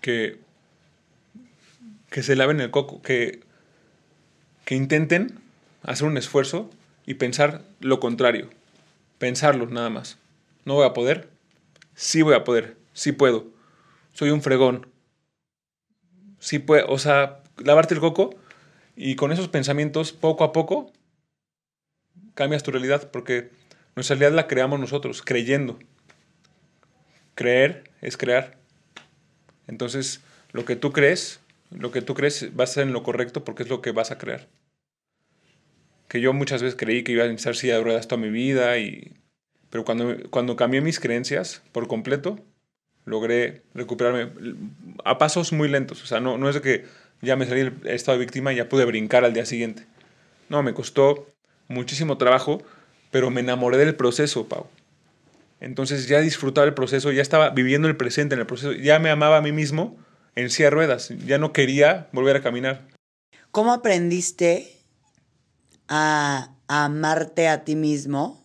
Que, que se laven el coco, que, que intenten hacer un esfuerzo y pensar lo contrario. Pensarlo nada más. No voy a poder. Sí voy a poder. Sí puedo. Soy un fregón. Sí puedo. O sea, lavarte el coco y con esos pensamientos, poco a poco, cambias tu realidad porque nuestra realidad la creamos nosotros, creyendo. Creer es crear. Entonces, lo que tú crees, lo que tú crees va a ser en lo correcto porque es lo que vas a crear. Que yo muchas veces creí que iba a necesitar silla de ruedas toda mi vida, y... pero cuando, cuando cambié mis creencias por completo, logré recuperarme a pasos muy lentos. O sea, no, no es de que ya me salí del estado de víctima y ya pude brincar al día siguiente. No, me costó muchísimo trabajo, pero me enamoré del proceso, Pau. Entonces ya disfrutaba el proceso, ya estaba viviendo el presente en el proceso, ya me amaba a mí mismo en silla de ruedas, ya no quería volver a caminar. ¿Cómo aprendiste a, amarte a ti mismo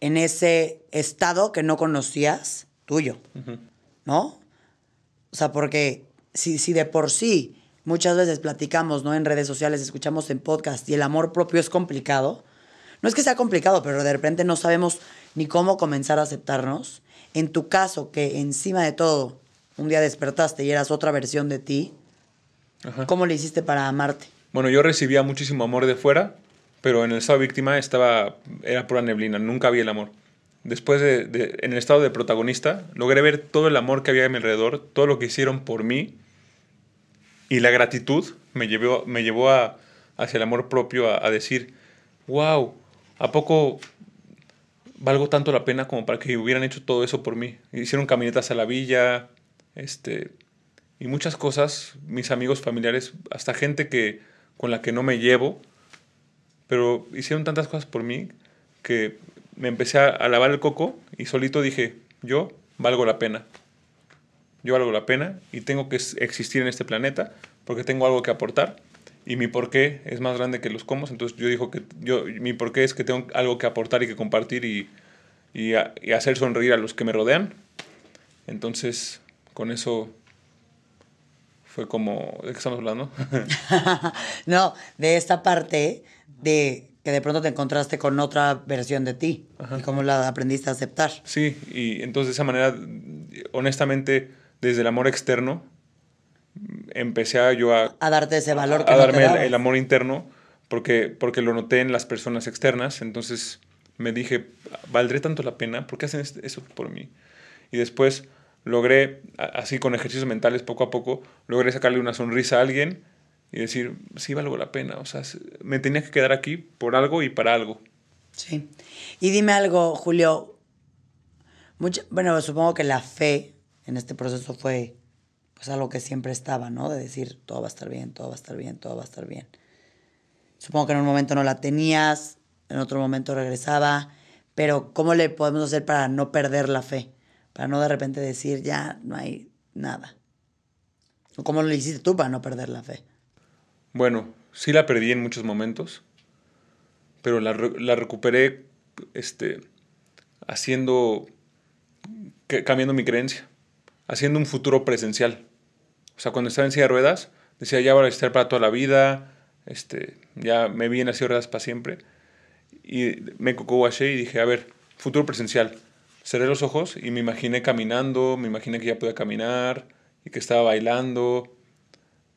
en ese estado que no conocías tuyo? ¿No? O sea, porque si, si de por sí muchas veces platicamos, ¿no? En redes sociales, escuchamos en podcast y el amor propio es complicado. No es que sea complicado, pero de repente no sabemos ni cómo comenzar a aceptarnos. En tu caso, que encima de todo, un día despertaste y eras otra versión de ti, ¿cómo le hiciste para amarte? Bueno, yo recibía muchísimo amor de fuera, pero en el estado víctima estaba, era pura neblina, nunca vi el amor. Después de, en el estado de protagonista, logré ver todo el amor que había a mi alrededor, todo lo que hicieron por mí, y la gratitud me llevó, me llevó a, hacia el amor propio, a, decir, wow, ¿a poco valgo tanto la pena como para que hubieran hecho todo eso por mí? Hicieron camionetas a la villa, este, y muchas cosas, mis amigos familiares, hasta gente que, con la que no me llevo, pero hicieron tantas cosas por mí que me empecé a lavar el coco y solito dije, yo valgo la pena yo valgo la pena y tengo que existir en este planeta porque tengo algo que aportar y mi porqué es más grande que los cómo. Entonces yo digo que yo, mi porqué es que tengo algo que aportar y que compartir y, y, hacer sonreír a los que me rodean. Entonces con eso fue como, ¿de qué estamos hablando? no, de esta parte de que de pronto te encontraste con otra versión de ti y cómo la aprendiste a aceptar. Sí, y entonces de esa manera, honestamente, desde el amor externo, empecé a yo a... A darte ese valor. Que a darme el, amor interno, porque, porque lo noté en las personas externas. Entonces me dije, ¿valdré tanto la pena? ¿Por qué hacen eso por mí? Y después logré, así con ejercicios mentales, poco a poco, logré sacarle una sonrisa a alguien y decir, sí, valgo la pena. O sea, me tenía que quedar aquí por algo y para algo. Sí. Y dime algo, Julio. Mucho, bueno, supongo que la fe en este proceso fue pues algo que siempre estaba, ¿no? De decir, todo va a estar bien, todo va a estar bien, todo va a estar bien. Supongo que en un momento no la tenías, en otro momento regresaba, pero ¿cómo le podemos hacer para no perder la fe? Para no de repente decir, ya no hay nada. ¿Cómo lo hiciste tú para no perder la fe? Bueno, sí la perdí en muchos momentos, pero la, la recuperé este, haciendo, cambiando mi creencia haciendo un futuro presencial. O sea, cuando estaba en silla de ruedas, decía, ya voy a estar para toda la vida, este, ya me vi en silla de ruedas para siempre. Y me cocó y dije, a ver, futuro presencial. Cerré los ojos y me imaginé caminando, me imaginé que ya podía caminar y que estaba bailando.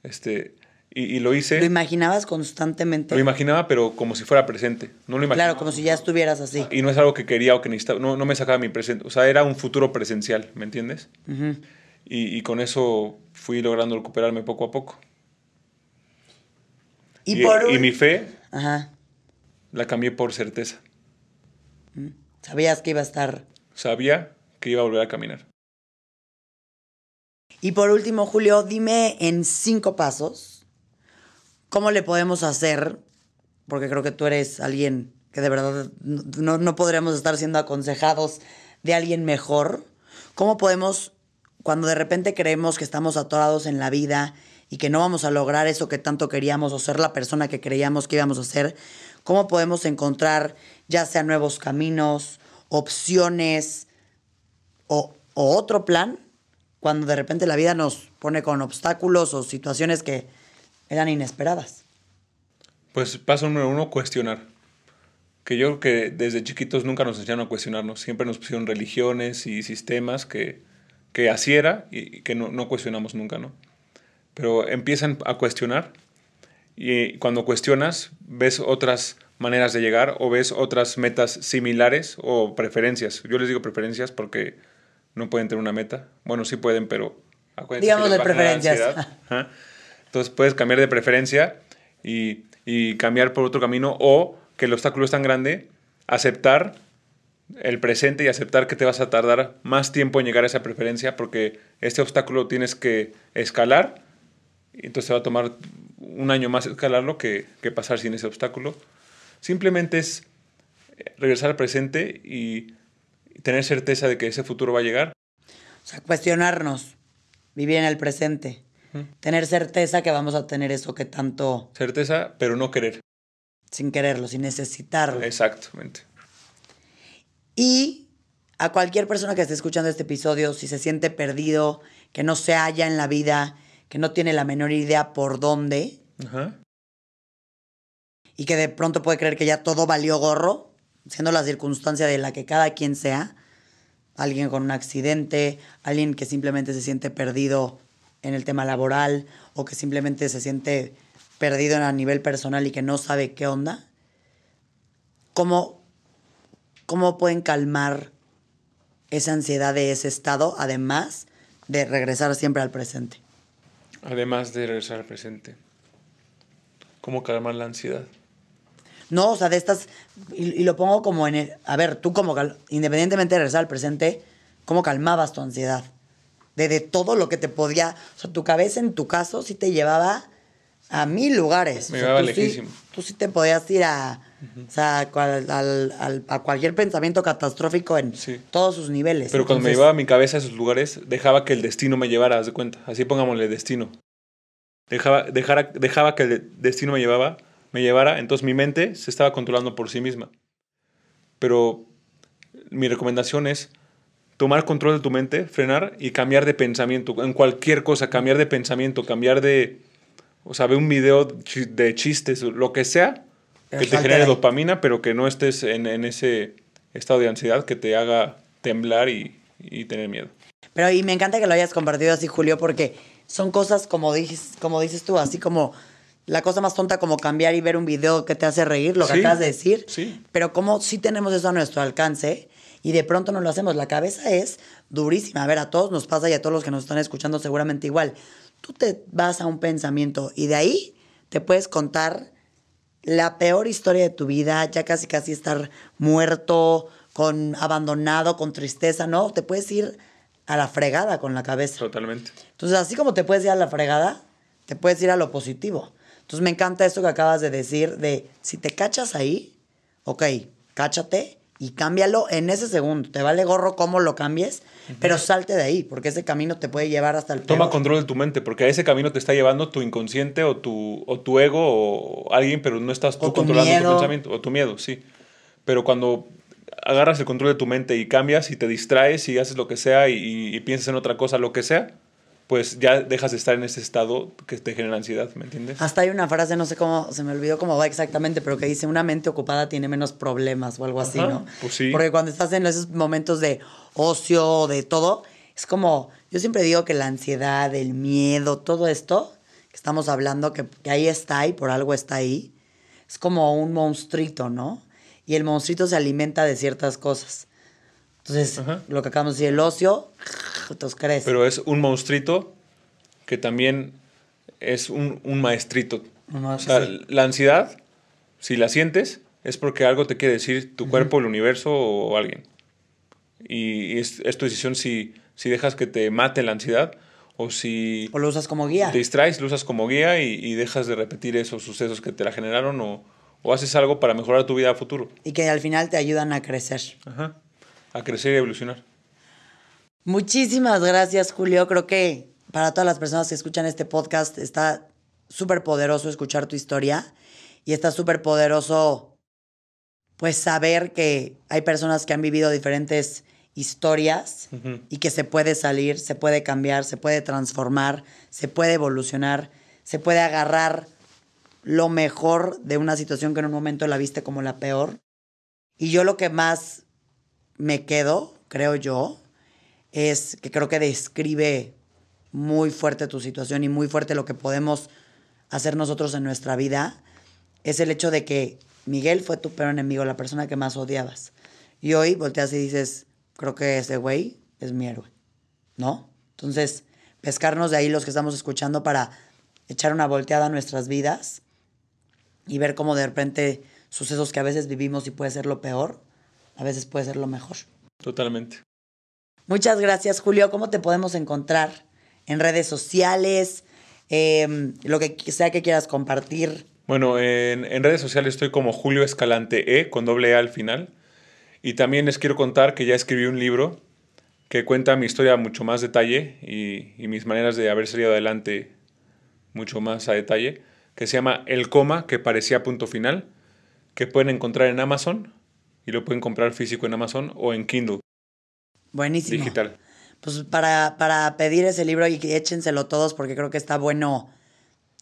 Este, y, lo hice. ¿Lo imaginabas constantemente? Lo imaginaba, pero como si fuera presente. No lo imaginaba. Claro, como si ya estuvieras así. Y no es algo que quería o que necesitaba. No, no me sacaba mi presente. O sea, era un futuro presencial, ¿me entiendes? y, con eso fui logrando recuperarme poco a poco. Y, y, mi fe la cambié por certeza. Mm. ¿Sabías que iba a estar? Sabía que iba a volver a caminar. Y por último, Julio, dime en cinco pasos ¿Cómo le podemos hacer? Porque creo que tú eres alguien que de verdad no, no podríamos estar siendo aconsejados de alguien mejor. ¿Cómo podemos, cuando de repente creemos que estamos atorados en la vida y que no vamos a lograr eso que tanto queríamos o ser la persona que creíamos que íbamos a ser, cómo podemos encontrar ya sea nuevos caminos opciones o, o otro plan cuando de repente la vida nos pone con obstáculos o situaciones que eran inesperadas? Pues paso número uno, cuestionar. Que yo creo que desde chiquitos nunca nos enseñaron a cuestionarnos. Siempre nos pusieron religiones y sistemas que, que así era y que no, no cuestionamos nunca, ¿no? Pero empiezan a cuestionar y cuando cuestionas ves otras maneras de llegar o ves otras metas similares o preferencias. Yo les digo preferencias porque no pueden tener una meta. Bueno, sí pueden, pero acuérdense Digamos de preferencias. ansiedad. Entonces puedes cambiar de preferencia y, cambiar por otro camino o que el obstáculo es tan grande, aceptar el presente y aceptar que te vas a tardar más tiempo en llegar a esa preferencia porque este obstáculo tienes que escalar entonces te va a tomar un año más escalarlo que, que pasar sin ese obstáculo. Simplemente es regresar al presente y tener certeza de que ese futuro va a llegar. O sea, cuestionarnos, vivir en el presente, tener certeza que vamos a tener eso que tanto, Certeza, pero no querer. sin quererlo, sin necesitarlo. Exactamente. Y a cualquier persona que esté escuchando este episodio, si se siente perdido, que no se halla en la vida, que no tiene la menor idea por dónde Ajá. y que de pronto puede creer que ya todo valió gorro, siendo la circunstancia de la que cada quien sea, alguien con un accidente, alguien que simplemente se siente perdido en el tema laboral o que simplemente se siente perdido a nivel personal y que no sabe qué onda, ¿cómo, cómo pueden calmar esa ansiedad de ese estado, además de regresar siempre al presente? Además de regresar al presente. ¿Cómo calmar la ansiedad? No, o sea, de estas, y, y lo pongo como en el, a ver, tú como, independientemente de regresar al presente, ¿cómo calmabas tu ansiedad? De, de todo lo que te podía, o sea, tu cabeza en tu caso sí te llevaba a mil lugares. Me O sea, llevaba tú sí- lejísimo. tú sí te podías ir a, o sea, cual- al- al- a cualquier pensamiento catastrófico en Sí. todos sus niveles. Pero cuando me llevaba mi cabeza a esos lugares, dejaba que el destino me llevara, haz de cuenta. Así pongámosle destino. Dejaba, dejara- dejaba que el destino me llevaba, me llevara, entonces mi mente se estaba controlando por sí misma. Pero mi recomendación es tomar control de tu mente, frenar y cambiar de pensamiento. En cualquier cosa, cambiar de pensamiento, cambiar de... O sea, ve un video de chistes, lo que sea, que te genere dopamina, pero que no estés en, en ese estado de ansiedad que te haga temblar y, y tener miedo. Pero y me encanta que lo hayas compartido así, Julio, porque son cosas como dices, como dices tú, así como la cosa más tonta como cambiar y ver un video que te hace reír, lo que Sí, acabas de decir. sí. Pero como sí tenemos eso a nuestro alcance y de pronto no lo hacemos. La cabeza es durísima. A ver, a todos nos pasa y a todos los que nos están escuchando seguramente igual. Tú te vas a un pensamiento y de ahí te puedes contar la peor historia de tu vida, ya casi casi estar muerto, con abandonado, con tristeza, ¿no? Te puedes ir a la fregada con la cabeza. Totalmente. Entonces, así como te puedes ir a la fregada, te puedes ir a lo positivo. Entonces, me encanta eso que acabas de decir de si te cachas ahí, ok, cáchate y cámbialo en ese segundo. Te vale gorro cómo lo cambies, pero salte de ahí, porque ese camino te puede llevar hasta el Toma peor. control de tu mente, porque a ese camino te está llevando tu inconsciente o tu, o tu ego o alguien, pero no estás tú O controlando tu pensamiento. O tu miedo, sí. Pero cuando agarras el control de tu mente y cambias y te distraes y haces lo que sea y, y piensas en otra cosa, lo que sea, pues ya dejas de estar en ese estado que te genera ansiedad, ¿me entiendes? Hasta hay una frase, no sé cómo, se me olvidó cómo va exactamente, pero que dice, una mente ocupada tiene menos problemas o algo así, ¿no? pues sí. Porque cuando estás en esos momentos de ocio, de todo, es como, yo siempre digo que la ansiedad, el miedo, todo esto que estamos hablando, que, que ahí está y por algo está ahí, es como un monstruito, ¿no? Y el monstruito se alimenta de ciertas cosas. Entonces, Ajá. lo que acabamos de decir, el ocio, entonces crece. Pero es un monstruito que también es un, un maestrito. Uno- O sea, sí. la ansiedad, si la sientes, es porque algo te quiere decir tu cuerpo, el universo o alguien. Y, y es, es tu decisión si, si dejas que te mate la ansiedad o si o lo usas como guía. te distraes, lo usas como guía y, y dejas de repetir esos sucesos que te la generaron o, o haces algo para mejorar tu vida a futuro. Y que al final te ayudan a crecer. Ajá. A crecer y evolucionar. Muchísimas gracias, Julio. Creo que para todas las personas que escuchan este podcast está súper poderoso escuchar tu historia y está súper poderoso pues saber que hay personas que han vivido diferentes historias y que se puede salir, se puede cambiar, se puede transformar, se puede evolucionar, se puede agarrar lo mejor de una situación que en un momento la viste como la peor. Y yo lo que más me quedo, creo yo, es que creo que describe muy fuerte tu situación y muy fuerte lo que podemos hacer nosotros en nuestra vida, es el hecho de que Miguel fue tu peor enemigo, la persona que más odiabas. Y hoy volteas y dices, creo que ese güey es mi héroe, ¿no? Entonces, pescarnos de ahí los que estamos escuchando para echar una volteada a nuestras vidas y ver cómo de repente sucesos que a veces vivimos y puede ser lo peor, a veces puede ser lo mejor. Totalmente. Muchas gracias, Julio. ¿Cómo te podemos encontrar? En redes sociales, em, lo que sea que quieras compartir. Bueno, en, en, redes sociales estoy como Julio Escalante E con doble E al final. Y también les quiero contar que ya escribí un libro que cuenta mi historia a mucho más detalle y, y mis maneras de haber salido adelante mucho más a detalle, que se llama El coma que parecía punto final, que pueden encontrar en Amazon y lo pueden comprar físico en Amazon o en Kindle. Buenísimo. Digital. Pues para, para pedir ese libro y échenselo todos porque creo que está bueno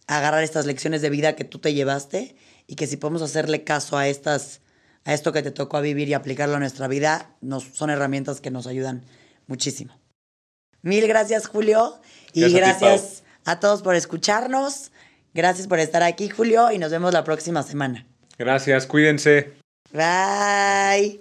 agarrar estas lecciones de vida que tú te llevaste y que si podemos hacerle caso a estas a esto que te tocó a vivir y aplicarlo a nuestra vida, nos, son herramientas que nos ayudan muchísimo. Mil gracias, Julio. Y gracias, a, todos por escucharnos. Gracias por estar aquí, Julio, y nos vemos la próxima semana. Gracias, cuídense. Bye.